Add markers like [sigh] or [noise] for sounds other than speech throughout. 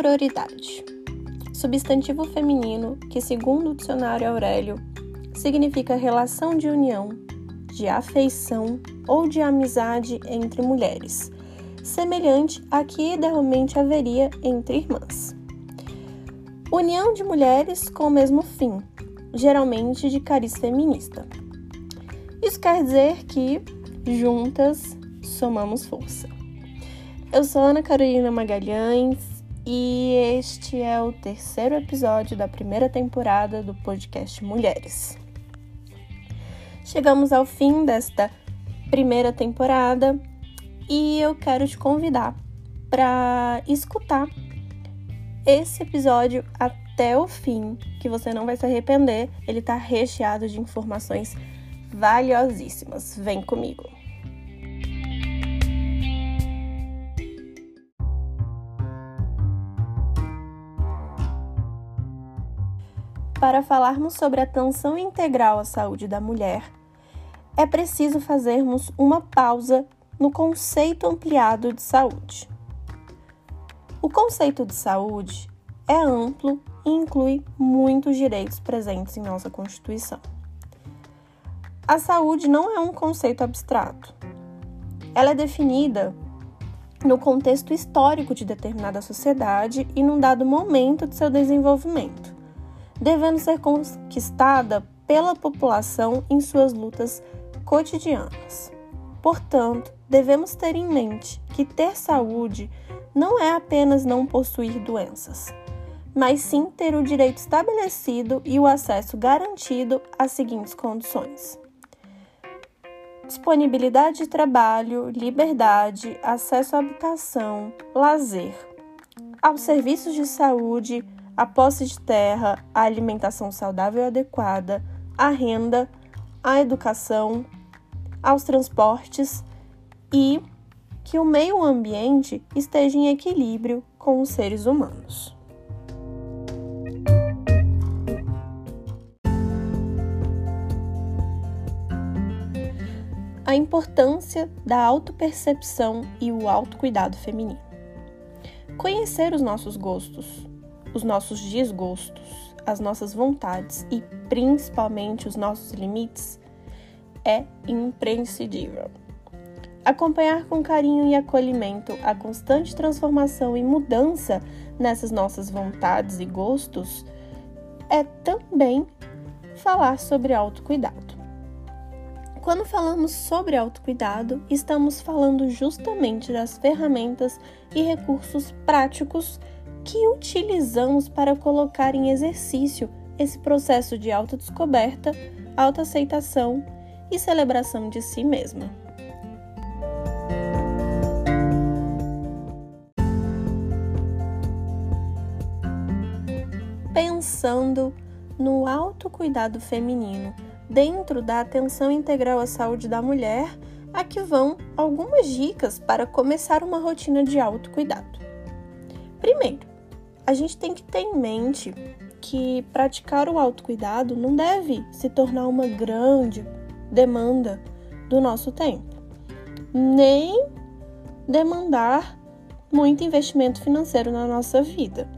Sororidade. Substantivo feminino que, segundo o dicionário Aurélio, significa relação de união, de afeição ou de amizade entre mulheres, semelhante à que idealmente haveria entre irmãs. União de mulheres com o mesmo fim, geralmente de cariz feminista. Isso quer dizer que, juntas, somamos força. Eu sou Ana Carolina Magalhães e este é o terceiro episódio da primeira temporada do podcast Mulheres. Chegamos ao fim desta primeira temporada e eu quero te convidar para escutar esse episódio até o fim, que você não vai se arrepender. Ele está recheado de informações valiosíssimas. Vem comigo. Para falarmos sobre atenção integral à saúde da mulher, é preciso fazermos uma pausa no conceito ampliado de saúde. O conceito de saúde é amplo e inclui muitos direitos presentes em nossa Constituição. A saúde não é um conceito abstrato. Ela é definida no contexto histórico de determinada sociedade e num dado momento de seu desenvolvimento, devendo ser conquistada pela população em suas lutas cotidianas. Portanto, devemos ter em mente que ter saúde não é apenas não possuir doenças, mas sim ter o direito estabelecido e o acesso garantido às seguintes condições: disponibilidade de trabalho, liberdade, acesso à habitação, lazer, aos serviços de saúde, a posse de terra, a alimentação saudável e adequada, a renda, a educação, aos transportes e que o meio ambiente esteja em equilíbrio com os seres humanos. A importância da autopercepção e o autocuidado feminino. Conhecer os nossos gostos, os nossos desgostos, as nossas vontades e principalmente os nossos limites é imprescindível. Acompanhar com carinho e acolhimento a constante transformação e mudança nessas nossas vontades e gostos é também falar sobre autocuidado. Quando falamos sobre autocuidado, estamos falando justamente das ferramentas e recursos práticos que utilizamos para colocar em exercício esse processo de autodescoberta, autoaceitação e celebração de si mesma. Pensando no autocuidado feminino dentro da atenção integral à saúde da mulher, aqui vão algumas dicas para começar uma rotina de autocuidado. Primeiro, a gente tem que ter em mente que praticar o autocuidado não deve se tornar uma grande demanda do nosso tempo, nem demandar muito investimento financeiro na nossa vida.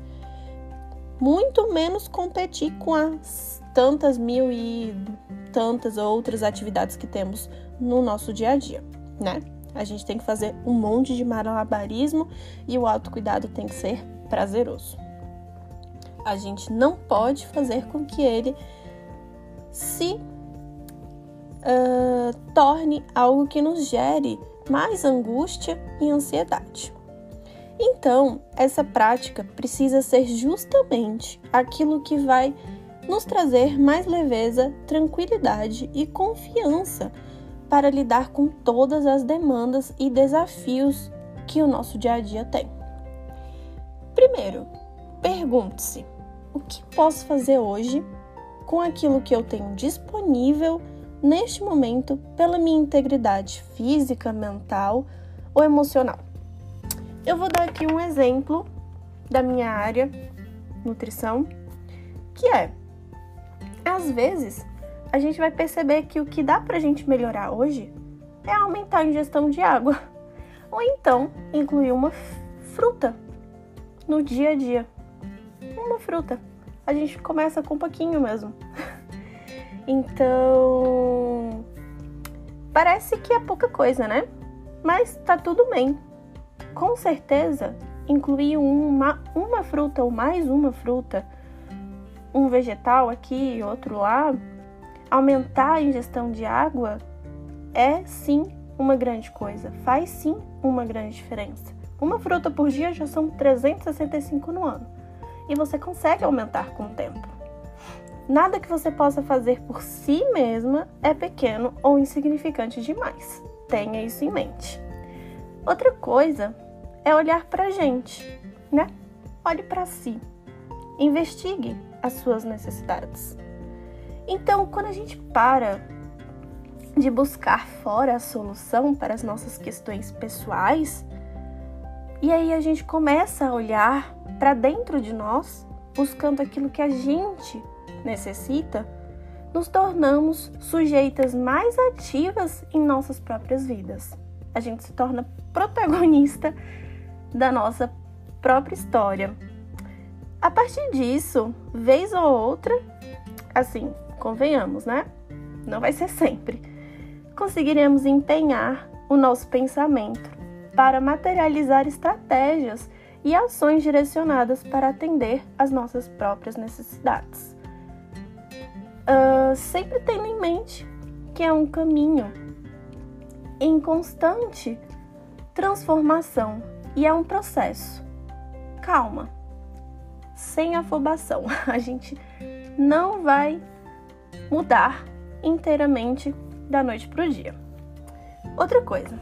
Muito menos competir com as tantas mil e tantas outras atividades que temos no nosso dia a dia, né? A gente tem que fazer um monte de malabarismo e o autocuidado tem que ser prazeroso. A gente não pode fazer com que ele se uh, torne algo que nos gere mais angústia e ansiedade. Então, essa prática precisa ser justamente aquilo que vai nos trazer mais leveza, tranquilidade e confiança para lidar com todas as demandas e desafios que o nosso dia a dia tem. Primeiro, pergunte-se: o que posso fazer hoje com aquilo que eu tenho disponível neste momento pela minha integridade física, mental ou emocional. Eu vou dar aqui um exemplo da minha área, nutrição, que é, às vezes, a gente vai perceber que o que dá pra gente melhorar hoje é aumentar a ingestão de água, [laughs] ou então incluir uma fruta no dia a dia. Uma fruta. A gente começa com um pouquinho mesmo. [laughs] então, parece que é pouca coisa, né? Mas tá tudo bem. Com certeza, incluir uma, uma fruta ou mais uma fruta, um vegetal aqui e outro lá, aumentar a ingestão de água é sim uma grande coisa, faz sim uma grande diferença. Uma fruta por dia já são 365 no ano e você consegue aumentar com o tempo. Nada que você possa fazer por si mesma é pequeno ou insignificante demais. Tenha isso em mente. Outra coisa é olhar para a gente, né? Olhe para si. Investigue as suas necessidades. Então, quando a gente para de buscar fora a solução para as nossas questões pessoais, e aí a gente começa a olhar para dentro de nós, buscando aquilo que a gente necessita, nos tornamos sujeitas mais ativas em nossas próprias vidas. A gente se torna protagonista da nossa própria história. A partir disso, vez ou outra, assim, convenhamos, né? Não vai ser sempre. Conseguiremos empenhar o nosso pensamento para materializar estratégias e ações direcionadas para atender às nossas próprias necessidades. Uh, sempre tendo em mente que é um caminho em constante transformação e é um processo. Calma, sem afobação. [laughs] A gente não vai mudar inteiramente da noite para o dia. Outra coisa,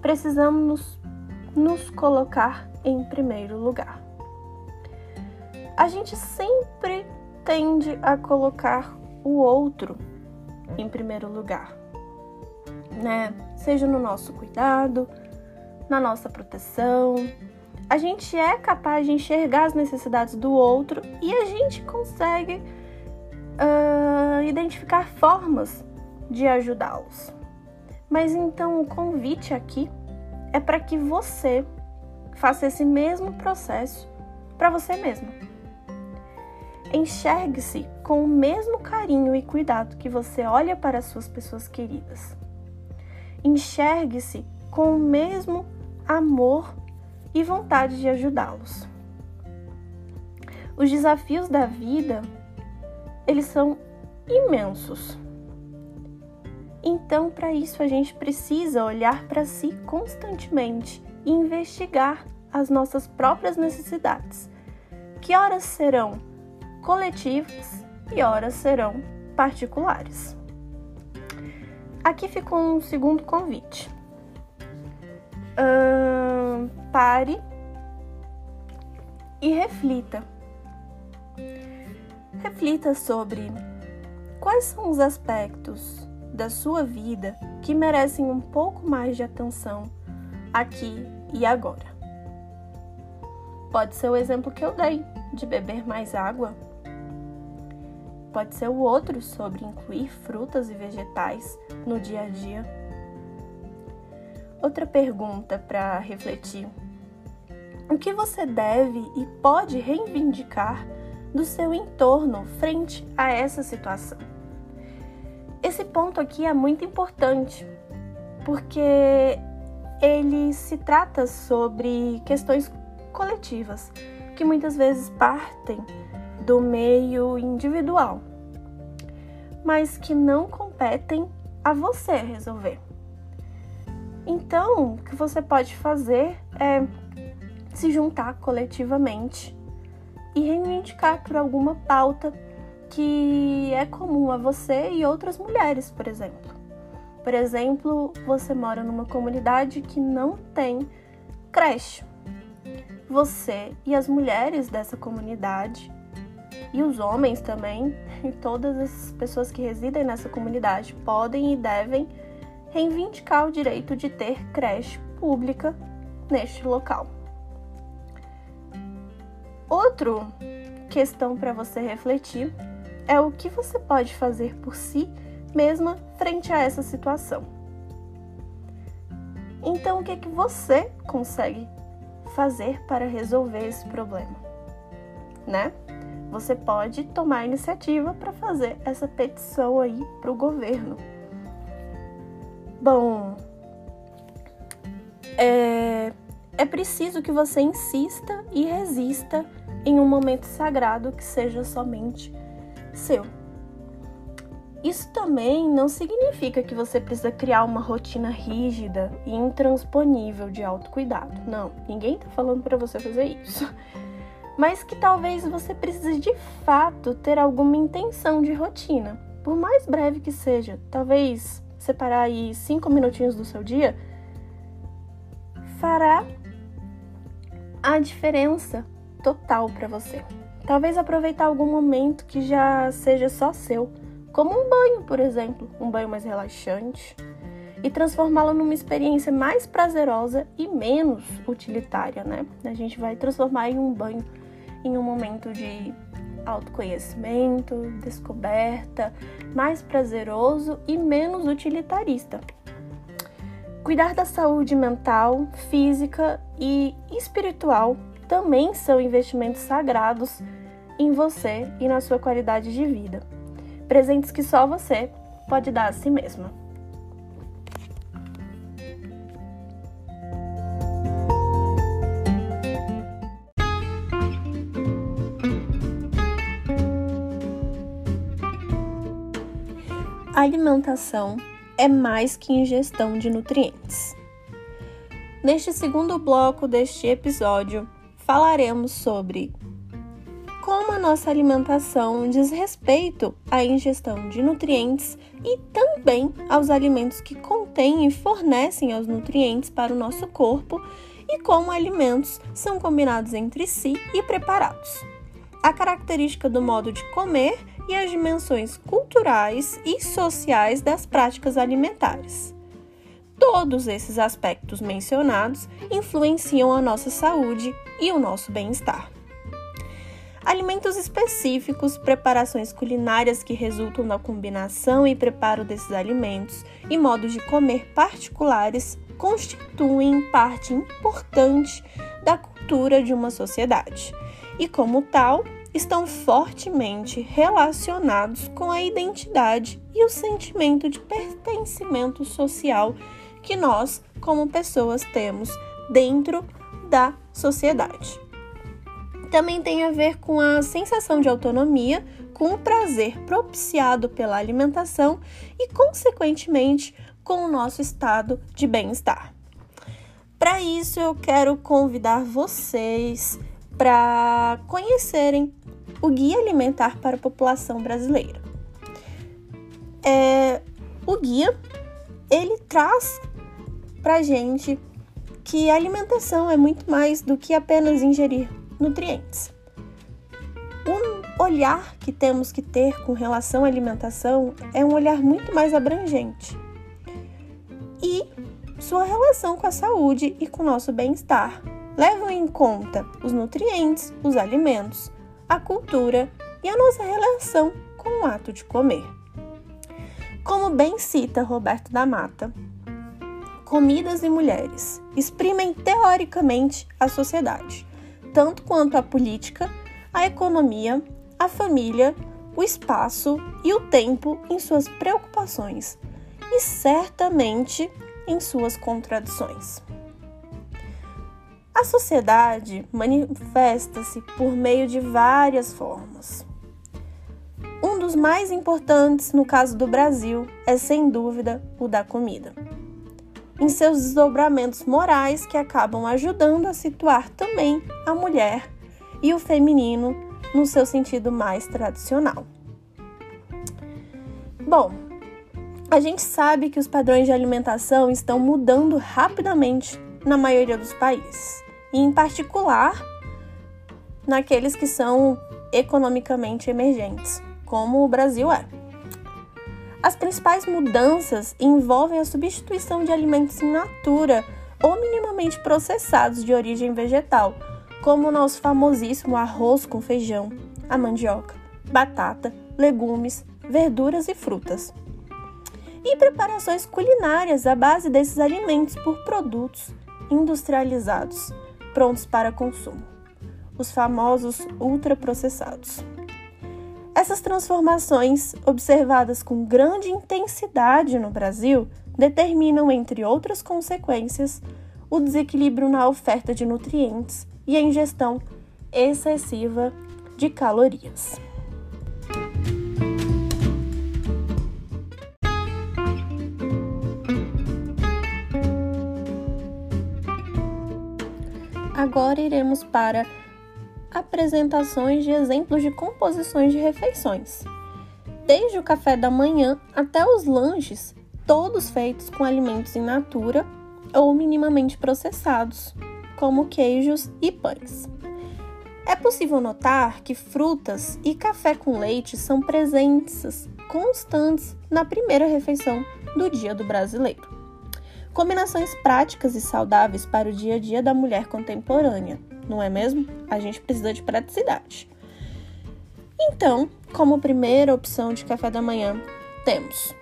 precisamos nos, nos colocar em primeiro lugar. A gente sempre tende a colocar o outro em primeiro lugar, né? Seja no nosso cuidado, na nossa proteção. A gente é capaz de enxergar as necessidades do outro e a gente consegue uh, identificar formas de ajudá-los. Mas então o convite aqui é para que você faça esse mesmo processo para você mesmo. Enxergue-se com o mesmo carinho e cuidado que você olha para as suas pessoas queridas. Enxergue-se com o mesmo amor e vontade de ajudá-los. Os desafios da vida, eles são imensos. Então, para isso, a gente precisa olhar para si constantemente investigar as nossas próprias necessidades, que horas serão coletivas e horas serão particulares. Aqui ficou um segundo convite pare e reflita. Reflita sobre quais são os aspectos da sua vida que merecem um pouco mais de atenção aqui e agora. Pode ser o exemplo que eu dei de beber mais água. Pode ser o outro sobre incluir frutas e vegetais no dia a dia Outra pergunta para refletir: o que você deve e pode reivindicar do seu entorno frente a essa situação? Esse ponto aqui é muito importante porque ele se trata sobre questões coletivas que muitas vezes partem do meio individual, mas que não competem a você resolver. Então, o que você pode fazer é se juntar coletivamente e reivindicar por alguma pauta que é comum a você e outras mulheres, por exemplo. Por exemplo, você mora numa comunidade que não tem creche. Você e as mulheres dessa comunidade e os homens também, [laughs] e todas as pessoas que residem nessa comunidade podem e devem reivindicar o direito de ter creche pública neste local. Outra questão para você refletir é o que você pode fazer por si mesma frente a essa situação. Então, o que, é que você consegue fazer para resolver esse problema, né? Você pode tomar a iniciativa para fazer essa petição aí para o governo. Bom, é, é preciso que você insista e resista em um momento sagrado que seja somente seu. Isso também não significa que você precisa criar uma rotina rígida e intransponível de autocuidado. Não, ninguém está falando para você fazer isso. Mas que talvez você precise de fato ter alguma intenção de rotina, por mais breve que seja. Talvez separar aí cinco minutinhos do seu dia fará a diferença total para você. Talvez aproveitar algum momento que já seja só seu como um banho, por exemplo, um banho mais relaxante, e transformá-lo numa experiência mais prazerosa e menos utilitária, né? A gente vai transformar em um banho em um momento de autoconhecimento, descoberta, mais prazeroso e menos utilitarista. Cuidar da saúde mental, física e espiritual também são investimentos sagrados em você e na sua qualidade de vida presentes que só você pode dar a si mesma. A alimentação é mais que ingestão de nutrientes. Neste segundo bloco deste episódio, falaremos sobre como a nossa alimentação diz respeito à ingestão de nutrientes e também aos alimentos que contêm e fornecem os nutrientes para o nosso corpo e como alimentos são combinados entre si e preparados. A característica do modo de comer e as dimensões culturais e sociais das práticas alimentares. Todos esses aspectos mencionados influenciam a nossa saúde e o nosso bem-estar alimentos específicos, preparações culinárias que resultam da combinação e preparo desses alimentos e modos de comer particulares constituem parte importante da cultura de uma sociedade. E, como tal, estão fortemente relacionados com a identidade e o sentimento de pertencimento social que nós, como pessoas, temos dentro da sociedade também tem a ver com a sensação de autonomia, com o prazer propiciado pela alimentação e, consequentemente, com o nosso estado de bem-estar. Para isso, eu quero convidar vocês para conhecerem o Guia Alimentar para a População Brasileira. É, o guia ele traz para gente que a alimentação é muito mais do que apenas ingerir nutrientes. Um olhar que temos que ter com relação à alimentação é um olhar muito mais abrangente e sua relação com a saúde e com o nosso bem-estar. Levam em conta os nutrientes, os alimentos, a cultura e a nossa relação com o ato de comer. Como bem cita Roberto da Mata, comidas e mulheres exprimem teoricamente a sociedade tanto quanto a política, a economia, a família, o espaço e o tempo em suas preocupações e certamente em suas contradições. A sociedade manifesta-se por meio de várias formas. Um dos mais importantes no caso do Brasil é, sem dúvida, o da comida em seus desdobramentos morais que acabam ajudando a situar também a mulher e o feminino no seu sentido mais tradicional. Bom, a gente sabe que os padrões de alimentação estão mudando rapidamente na maioria dos países, e em particular naqueles que são economicamente emergentes, como o Brasil é. As principais mudanças envolvem a substituição de alimentos in natura ou minimamente processados de origem vegetal, como o nosso famosíssimo arroz com feijão, a mandioca, batata, legumes, verduras e frutas. E preparações culinárias à base desses alimentos por produtos industrializados, prontos para consumo, os famosos ultraprocessados. Essas transformações, observadas com grande intensidade no Brasil, determinam, entre outras consequências, o desequilíbrio na oferta de nutrientes e a ingestão excessiva de calorias. Agora iremos para apresentações de exemplos de composições de refeições. Desde o café da manhã até os lanches, todos feitos com alimentos in natura ou minimamente processados, como queijos e pães. É possível notar que frutas e café com leite são presenças constantes na primeira refeição do dia do brasileiro. Combinações práticas e saudáveis para o dia a dia da mulher contemporânea, não é mesmo? A gente precisa de praticidade. Então, como primeira opção de café da manhã, temos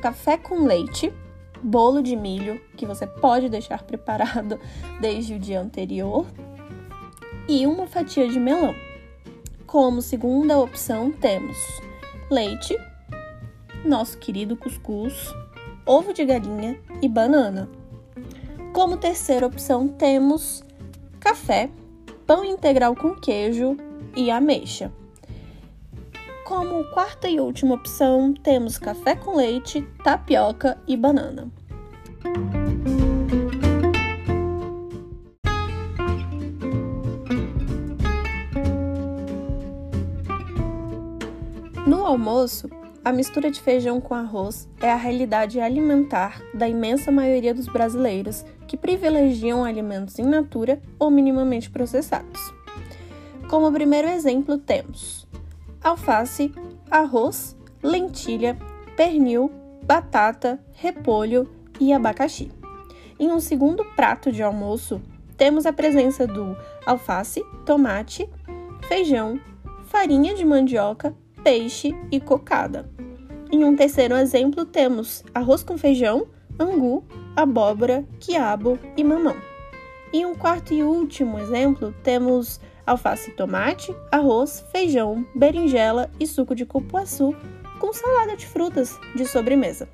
café com leite, bolo de milho, que você pode deixar [laughs] preparado desde o dia anterior, e uma fatia de melão. Como segunda opção, temos leite, nosso querido cuscuz, ovo de galinha e banana. Como terceira opção, temos café, pão integral com queijo e ameixa. Como quarta e última opção, temos café com leite, tapioca e banana. No almoço, a mistura de feijão com arroz é a realidade alimentar da imensa maioria dos brasileiros que privilegiam alimentos in natura ou minimamente processados. Como primeiro exemplo, temos alface, arroz, lentilha, pernil, batata, repolho e abacaxi. Em um segundo prato de almoço, temos a presença do alface, tomate, feijão, farinha de mandioca, peixe e cocada. Em um terceiro exemplo, temos arroz com feijão, angu, abóbora, quiabo e mamão. Em um quarto e último exemplo, temos alface e tomate, arroz, feijão, berinjela e suco de cupuaçu com salada de frutas de sobremesa.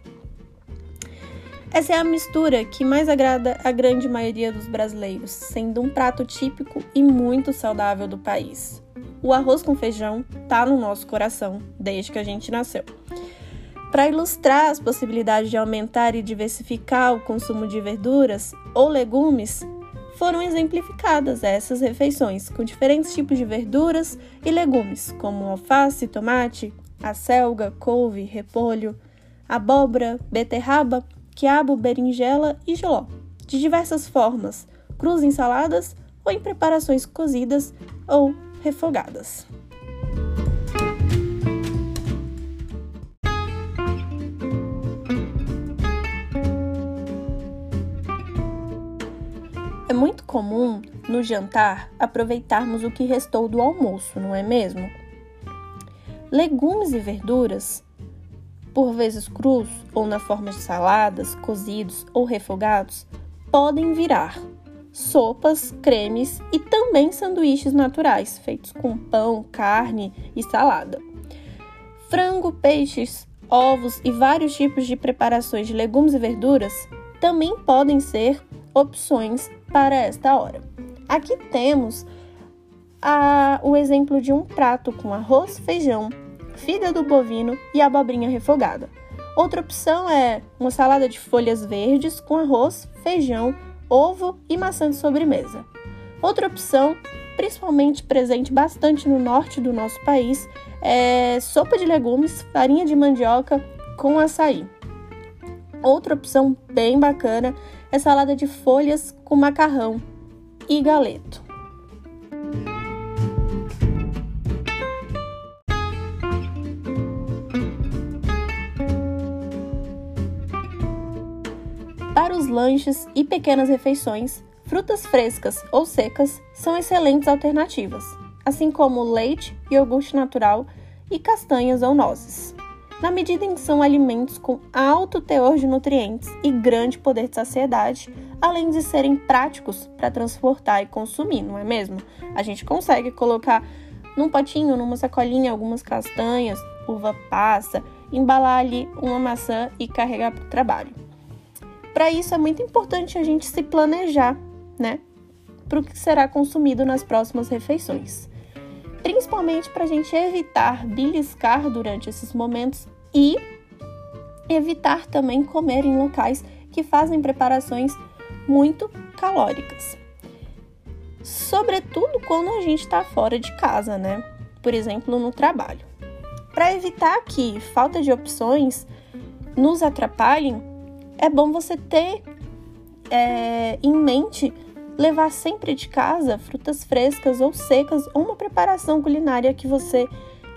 Essa é a mistura que mais agrada a grande maioria dos brasileiros, sendo um prato típico e muito saudável do país o arroz com feijão tá no nosso coração desde que a gente nasceu. Para ilustrar as possibilidades de aumentar e diversificar o consumo de verduras ou legumes, foram exemplificadas essas refeições com diferentes tipos de verduras e legumes, como alface, tomate, acelga, couve, repolho, abóbora, beterraba, quiabo, berinjela e joló, de diversas formas, crus em saladas ou em preparações cozidas ou refogadas. Muito comum no jantar aproveitarmos o que restou do almoço, não é mesmo? Legumes e verduras, por vezes crus ou na forma de saladas, cozidos ou refogados, podem virar sopas, cremes e também sanduíches naturais, feitos com pão, carne e salada. Frango, peixes, ovos e vários tipos de preparações de legumes e verduras também podem ser opções para esta hora. Aqui temos a, o exemplo de um prato com arroz, feijão, fígado bovino e abobrinha refogada. Outra opção é uma salada de folhas verdes com arroz, feijão, ovo e maçã de sobremesa. Outra opção, principalmente presente bastante no norte do nosso país, é sopa de legumes, farinha de mandioca com açaí. Outra opção bem bacana é salada de folhas com macarrão e galeto. Para os lanches e pequenas refeições, frutas frescas ou secas são excelentes alternativas, assim como leite, iogurte natural e castanhas ou nozes. Na medida em que são alimentos com alto teor de nutrientes e grande poder de saciedade, além de serem práticos para transportar e consumir, não é mesmo? A gente consegue colocar num potinho, numa sacolinha, algumas castanhas, uva passa, embalar ali uma maçã e carregar para o trabalho. Para isso é muito importante a gente se planejar, né? Para o que será consumido nas próximas refeições. Principalmente para a gente evitar beliscar durante esses momentos e evitar também comer em locais que fazem preparações muito calóricas. Sobretudo quando a gente está fora de casa, né? Por exemplo, no trabalho. Para evitar que falta de opções nos atrapalhem, é bom você ter é, em mente levar sempre de casa frutas frescas ou secas ou uma preparação culinária que você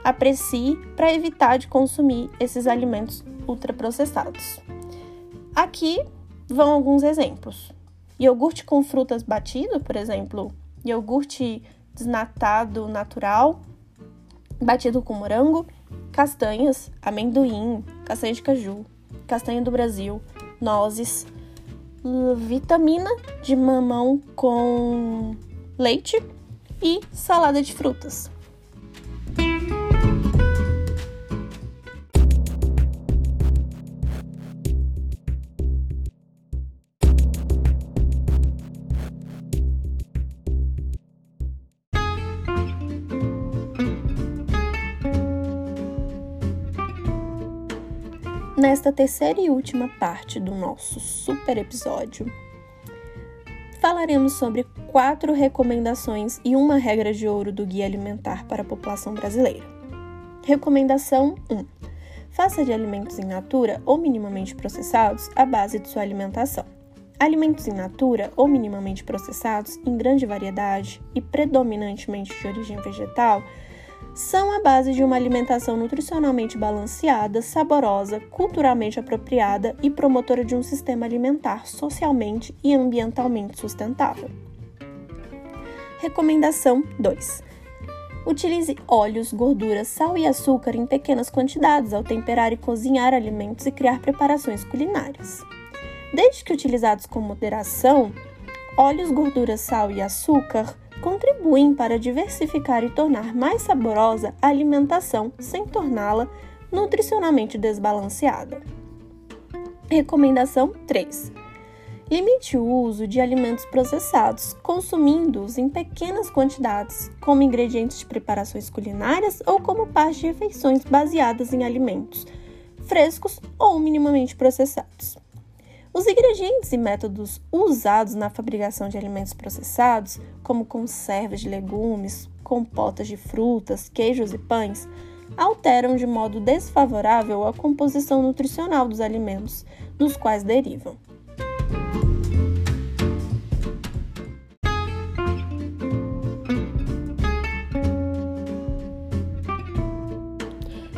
aprecie para evitar de consumir esses alimentos ultraprocessados. Aqui vão alguns exemplos. Iogurte com frutas batido, por exemplo, iogurte desnatado natural, batido com morango, castanhas, amendoim, castanha de caju, castanha do Brasil, nozes, vitamina de mamão com leite e salada de frutas. Nesta terceira e última parte do nosso super episódio, falaremos sobre quatro recomendações e uma regra de ouro do Guia Alimentar para a População Brasileira. Recomendação 1. Faça de alimentos em natura ou minimamente processados a base de sua alimentação. Alimentos in natura ou minimamente processados, em grande variedade e predominantemente de origem vegetal, são a base de uma alimentação nutricionalmente balanceada, saborosa, culturalmente apropriada e promotora de um sistema alimentar socialmente e ambientalmente sustentável. Recomendação 2. Utilize óleos, gorduras, sal e açúcar em pequenas quantidades ao temperar e cozinhar alimentos e criar preparações culinárias. Desde que utilizados com moderação, óleos, gorduras, sal e açúcar contribuem para diversificar e tornar mais saborosa a alimentação sem torná-la nutricionalmente desbalanceada. Recomendação 3. Limite o uso de alimentos processados, consumindo-os em pequenas quantidades, como ingredientes de preparações culinárias ou como parte de refeições baseadas em alimentos frescos ou minimamente processados. Os ingredientes e métodos usados na fabricação de alimentos processados, como conservas de legumes, compotas de frutas, queijos e pães, alteram de modo desfavorável a composição nutricional dos alimentos dos quais derivam.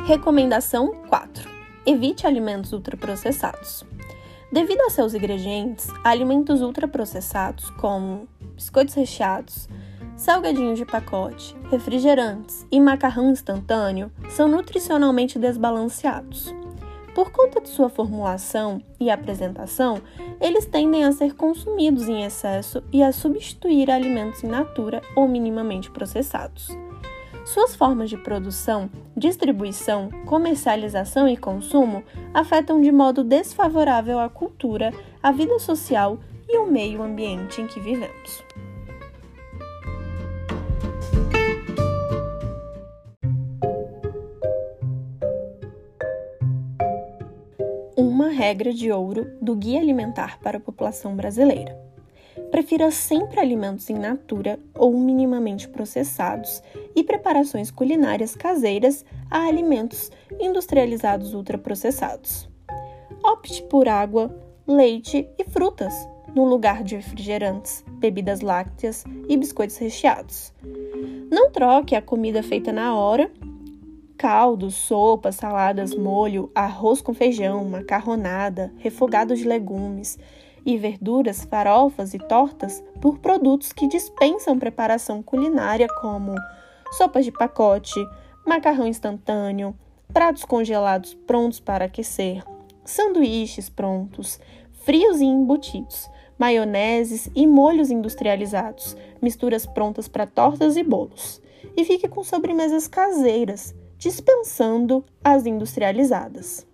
Recomendação 4. Evite alimentos ultraprocessados. Devido a seus ingredientes, alimentos ultraprocessados como biscoitos recheados, salgadinhos de pacote, refrigerantes e macarrão instantâneo são nutricionalmente desbalanceados. Por conta de sua formulação e apresentação, eles tendem a ser consumidos em excesso e a substituir alimentos in natura ou minimamente processados. Suas formas de produção, distribuição, comercialização e consumo afetam de modo desfavorável a cultura, a vida social e o meio ambiente em que vivemos. Uma regra de ouro do Guia Alimentar para a População Brasileira. Prefira sempre alimentos em natura ou minimamente processados e preparações culinárias caseiras a alimentos industrializados ultraprocessados. Opte por água, leite e frutas no lugar de refrigerantes, bebidas lácteas e biscoitos recheados. Não troque a comida feita na hora caldos, sopas, saladas, molho, arroz com feijão, macarronada, refogado de legumes, e verduras, farofas e tortas por produtos que dispensam preparação culinária como sopas de pacote, macarrão instantâneo, pratos congelados prontos para aquecer, sanduíches prontos, frios e embutidos, maioneses e molhos industrializados, misturas prontas para tortas e bolos. E fique com sobremesas caseiras, dispensando as industrializadas.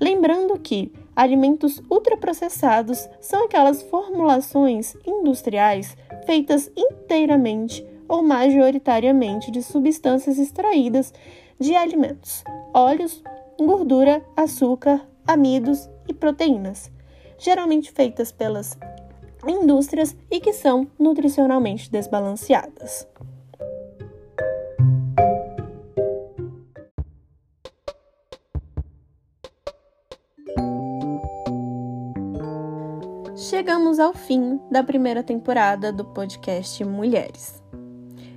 Lembrando que alimentos ultraprocessados são aquelas formulações industriais feitas inteiramente ou majoritariamente de substâncias extraídas de alimentos, óleos, gordura, açúcar, amidos e proteínas, geralmente feitas pelas indústrias e que são nutricionalmente desbalanceadas. Chegamos ao fim da primeira temporada do podcast Mulheres.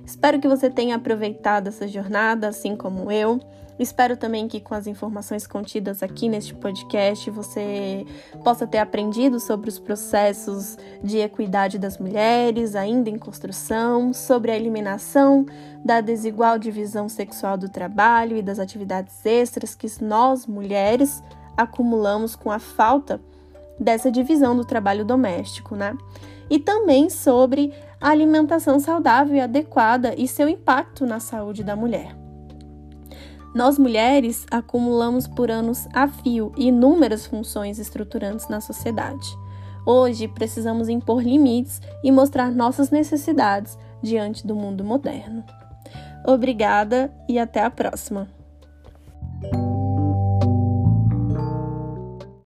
Espero que você tenha aproveitado essa jornada, assim como eu. Espero também que com as informações contidas aqui neste podcast você possa ter aprendido sobre os processos de equidade das mulheres ainda em construção, sobre a eliminação da desigual divisão sexual do trabalho e das atividades extras que nós mulheres acumulamos com a falta dessa divisão do trabalho doméstico, né? E também sobre a alimentação saudável e adequada e seu impacto na saúde da mulher. Nós mulheres acumulamos por anos a fio inúmeras funções estruturantes na sociedade. Hoje precisamos impor limites e mostrar nossas necessidades diante do mundo moderno. Obrigada e até a próxima!